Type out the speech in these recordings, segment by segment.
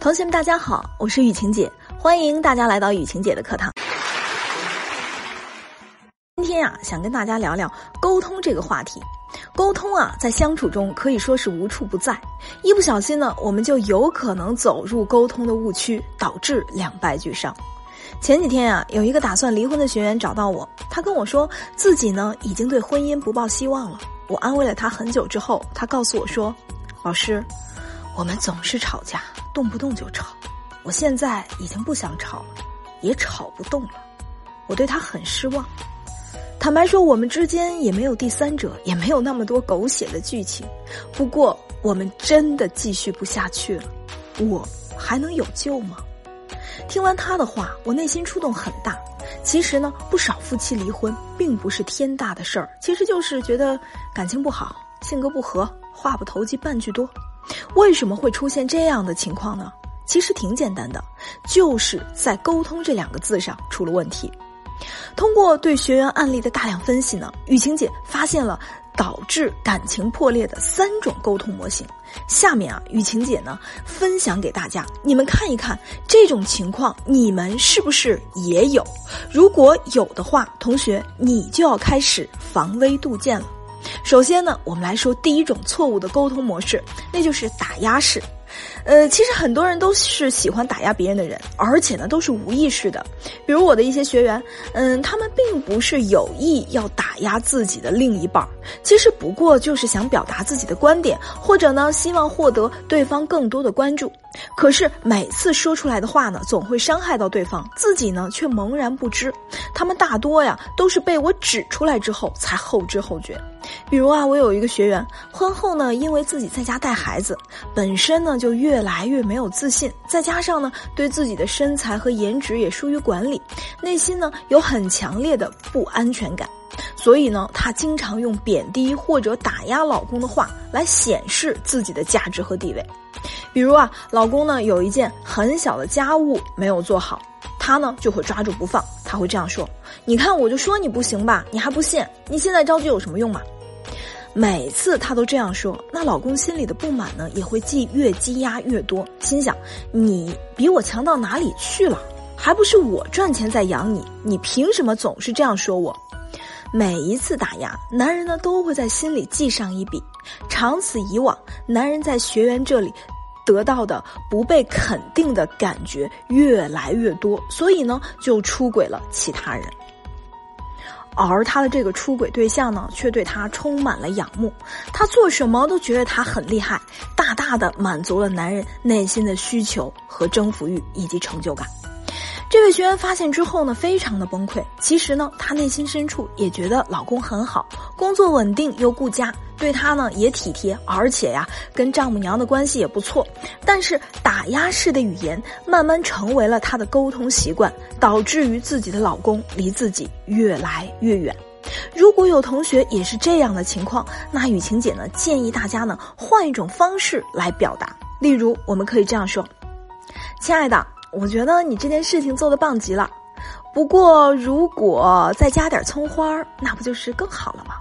同学们，大家好，我是雨晴姐，欢迎大家来到雨晴姐的课堂。今天呀，想跟大家聊聊沟通这个话题。沟通啊，在相处中可以说是无处不在，一不小心呢，我们就有可能走入沟通的误区，导致两败俱伤。前几天啊，有一个打算离婚的学员找到我，他跟我说自己呢已经对婚姻不抱希望了。我安慰了他很久之后，他告诉我说：“老师，我们总是吵架。”动不动就吵，我现在已经不想吵了，也吵不动了。我对他很失望。坦白说，我们之间也没有第三者，也没有那么多狗血的剧情。不过，我们真的继续不下去了，我还能有救吗？听完他的话，我内心触动很大。其实呢，不少夫妻离婚并不是天大的事儿，其实就是觉得感情不好，性格不合，话不投机半句多。为什么会出现这样的情况呢？其实挺简单的，就是在沟通这两个字上出了问题。通过对学员案例的大量分析呢，雨晴姐发现了导致感情破裂的三种沟通模型。下面啊，雨晴姐呢分享给大家，你们看一看这种情况，你们是不是也有？如果有的话，同学你就要开始防微杜渐了。首先呢，我们来说第一种错误的沟通模式，那就是打压式。呃，其实很多人都是喜欢打压别人的人，而且呢都是无意识的。比如我的一些学员，嗯，他们并不是有意要打压自己的另一半，其实不过就是想表达自己的观点，或者呢希望获得对方更多的关注。可是每次说出来的话呢，总会伤害到对方，自己呢却茫然不知。他们大多呀都是被我指出来之后才后知后觉。比如啊，我有一个学员，婚后呢，因为自己在家带孩子，本身呢就越来越没有自信，再加上呢对自己的身材和颜值也疏于管理，内心呢有很强烈的不安全感，所以呢，她经常用贬低或者打压老公的话来显示自己的价值和地位。比如啊，老公呢有一件很小的家务没有做好，她呢就会抓住不放，她会这样说：“你看，我就说你不行吧，你还不信？你现在着急有什么用嘛？”每次他都这样说，那老公心里的不满呢也会积越积压越多，心想：你比我强到哪里去了？还不是我赚钱在养你，你凭什么总是这样说我？每一次打压，男人呢都会在心里记上一笔，长此以往，男人在学员这里得到的不被肯定的感觉越来越多，所以呢就出轨了其他人。而他的这个出轨对象呢，却对他充满了仰慕，他做什么都觉得他很厉害，大大的满足了男人内心的需求和征服欲以及成就感。这位学员发现之后呢，非常的崩溃。其实呢，她内心深处也觉得老公很好，工作稳定又顾家，对她呢也体贴，而且呀，跟丈母娘的关系也不错。但是打压式的语言慢慢成为了她的沟通习惯，导致于自己的老公离自己越来越远。如果有同学也是这样的情况，那雨晴姐呢建议大家呢换一种方式来表达，例如我们可以这样说：“亲爱的。”我觉得你这件事情做的棒极了，不过如果再加点葱花，那不就是更好了吗？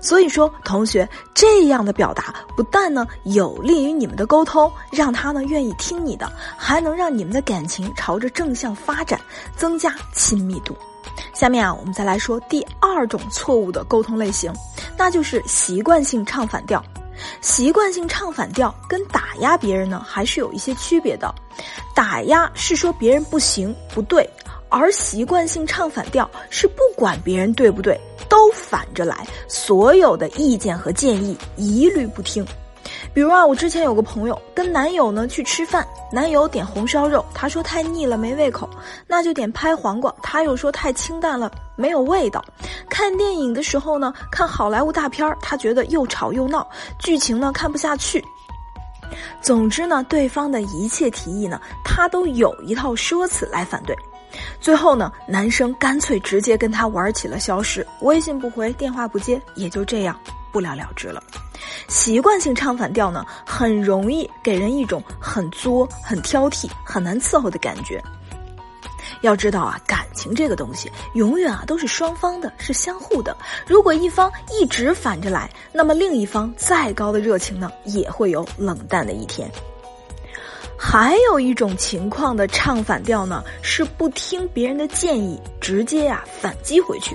所以说，同学这样的表达不但呢有利于你们的沟通，让他呢愿意听你的，还能让你们的感情朝着正向发展，增加亲密度。下面啊，我们再来说第二种错误的沟通类型，那就是习惯性唱反调。习惯性唱反调跟打压别人呢，还是有一些区别的。打压是说别人不行不对，而习惯性唱反调是不管别人对不对，都反着来，所有的意见和建议一律不听。比如啊，我之前有个朋友跟男友呢去吃饭，男友点红烧肉，他说太腻了没胃口，那就点拍黄瓜，他又说太清淡了没有味道。看电影的时候呢，看好莱坞大片，他觉得又吵又闹，剧情呢看不下去。总之呢，对方的一切提议呢，他都有一套说辞来反对。最后呢，男生干脆直接跟他玩起了消失，微信不回，电话不接，也就这样不了了之了。习惯性唱反调呢，很容易给人一种很作、很挑剔、很难伺候的感觉。要知道啊，感情这个东西，永远啊都是双方的，是相互的。如果一方一直反着来，那么另一方再高的热情呢，也会有冷淡的一天。还有一种情况的唱反调呢，是不听别人的建议，直接呀反击回去。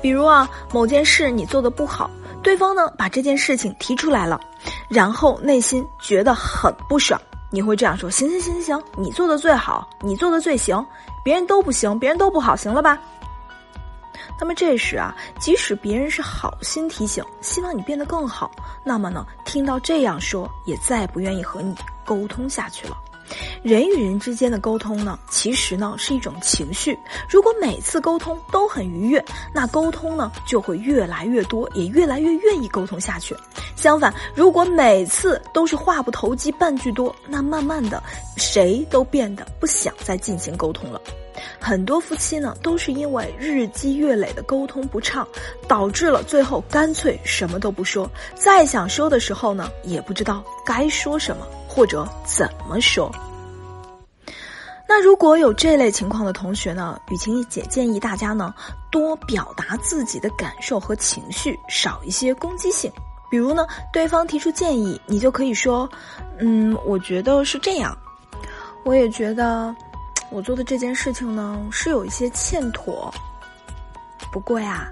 比如啊，某件事你做的不好，对方呢把这件事情提出来了，然后内心觉得很不爽，你会这样说：行行行行行，你做的最好，你做的最行，别人都不行，别人都不好，行了吧？那么这时啊，即使别人是好心提醒，希望你变得更好，那么呢，听到这样说，也再不愿意和你沟通下去了。人与人之间的沟通呢，其实呢是一种情绪。如果每次沟通都很愉悦，那沟通呢就会越来越多，也越来越愿意沟通下去。相反，如果每次都是话不投机半句多，那慢慢的，谁都变得不想再进行沟通了。很多夫妻呢，都是因为日积月累的沟通不畅，导致了最后干脆什么都不说。再想说的时候呢，也不知道该说什么或者怎么说。那如果有这类情况的同学呢，雨晴姐建议大家呢，多表达自己的感受和情绪，少一些攻击性。比如呢，对方提出建议，你就可以说：“嗯，我觉得是这样，我也觉得。”我做的这件事情呢，是有一些欠妥。不过呀，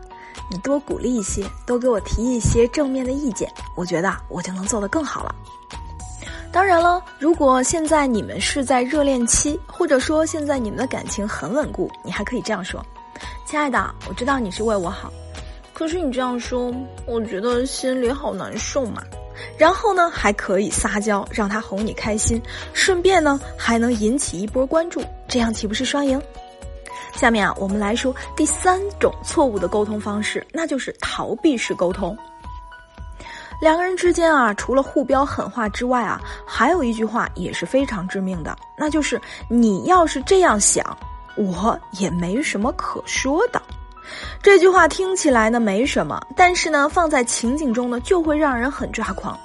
你多鼓励一些，多给我提一些正面的意见，我觉得我就能做得更好了。当然了，如果现在你们是在热恋期，或者说现在你们的感情很稳固，你还可以这样说：“亲爱的，我知道你是为我好，可是你这样说，我觉得心里好难受嘛。”然后呢，还可以撒娇，让他哄你开心，顺便呢，还能引起一波关注，这样岂不是双赢？下面啊，我们来说第三种错误的沟通方式，那就是逃避式沟通。两个人之间啊，除了互飙狠话之外啊，还有一句话也是非常致命的，那就是你要是这样想，我也没什么可说的。这句话听起来呢没什么，但是呢放在情景中呢就会让人很抓狂。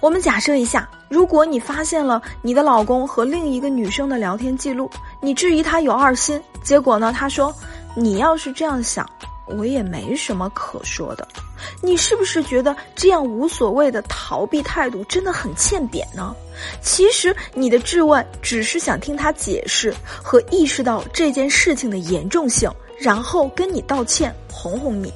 我们假设一下，如果你发现了你的老公和另一个女生的聊天记录，你质疑他有二心，结果呢他说：“你要是这样想，我也没什么可说的。”你是不是觉得这样无所谓的逃避态度真的很欠扁呢？其实你的质问只是想听他解释和意识到这件事情的严重性。然后跟你道歉，哄哄你，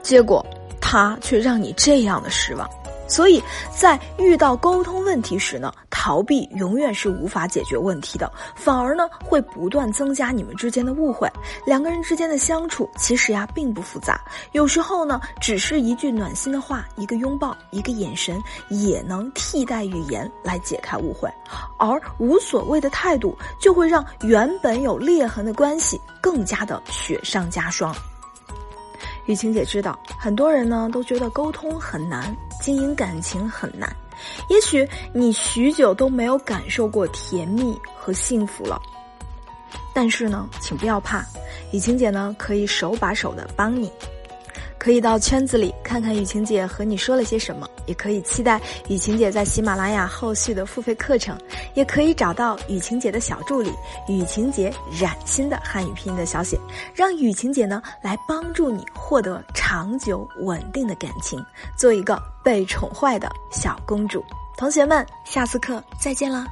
结果他却让你这样的失望。所以在遇到沟通问题时呢，逃避永远是无法解决问题的，反而呢会不断增加你们之间的误会。两个人之间的相处其实呀并不复杂，有时候呢只是一句暖心的话，一个拥抱，一个眼神，也能替代语言来解开误会。而无所谓的态度，就会让原本有裂痕的关系更加的雪上加霜。雨晴姐知道，很多人呢都觉得沟通很难。经营感情很难，也许你许久都没有感受过甜蜜和幸福了。但是呢，请不要怕，雨晴姐呢可以手把手的帮你。可以到圈子里看看雨晴姐和你说了些什么，也可以期待雨晴姐在喜马拉雅后续的付费课程，也可以找到雨晴姐的小助理雨晴姐染心的汉语拼音的小写，让雨晴姐呢来帮助你获得长久稳定的感情，做一个被宠坏的小公主。同学们，下次课再见了。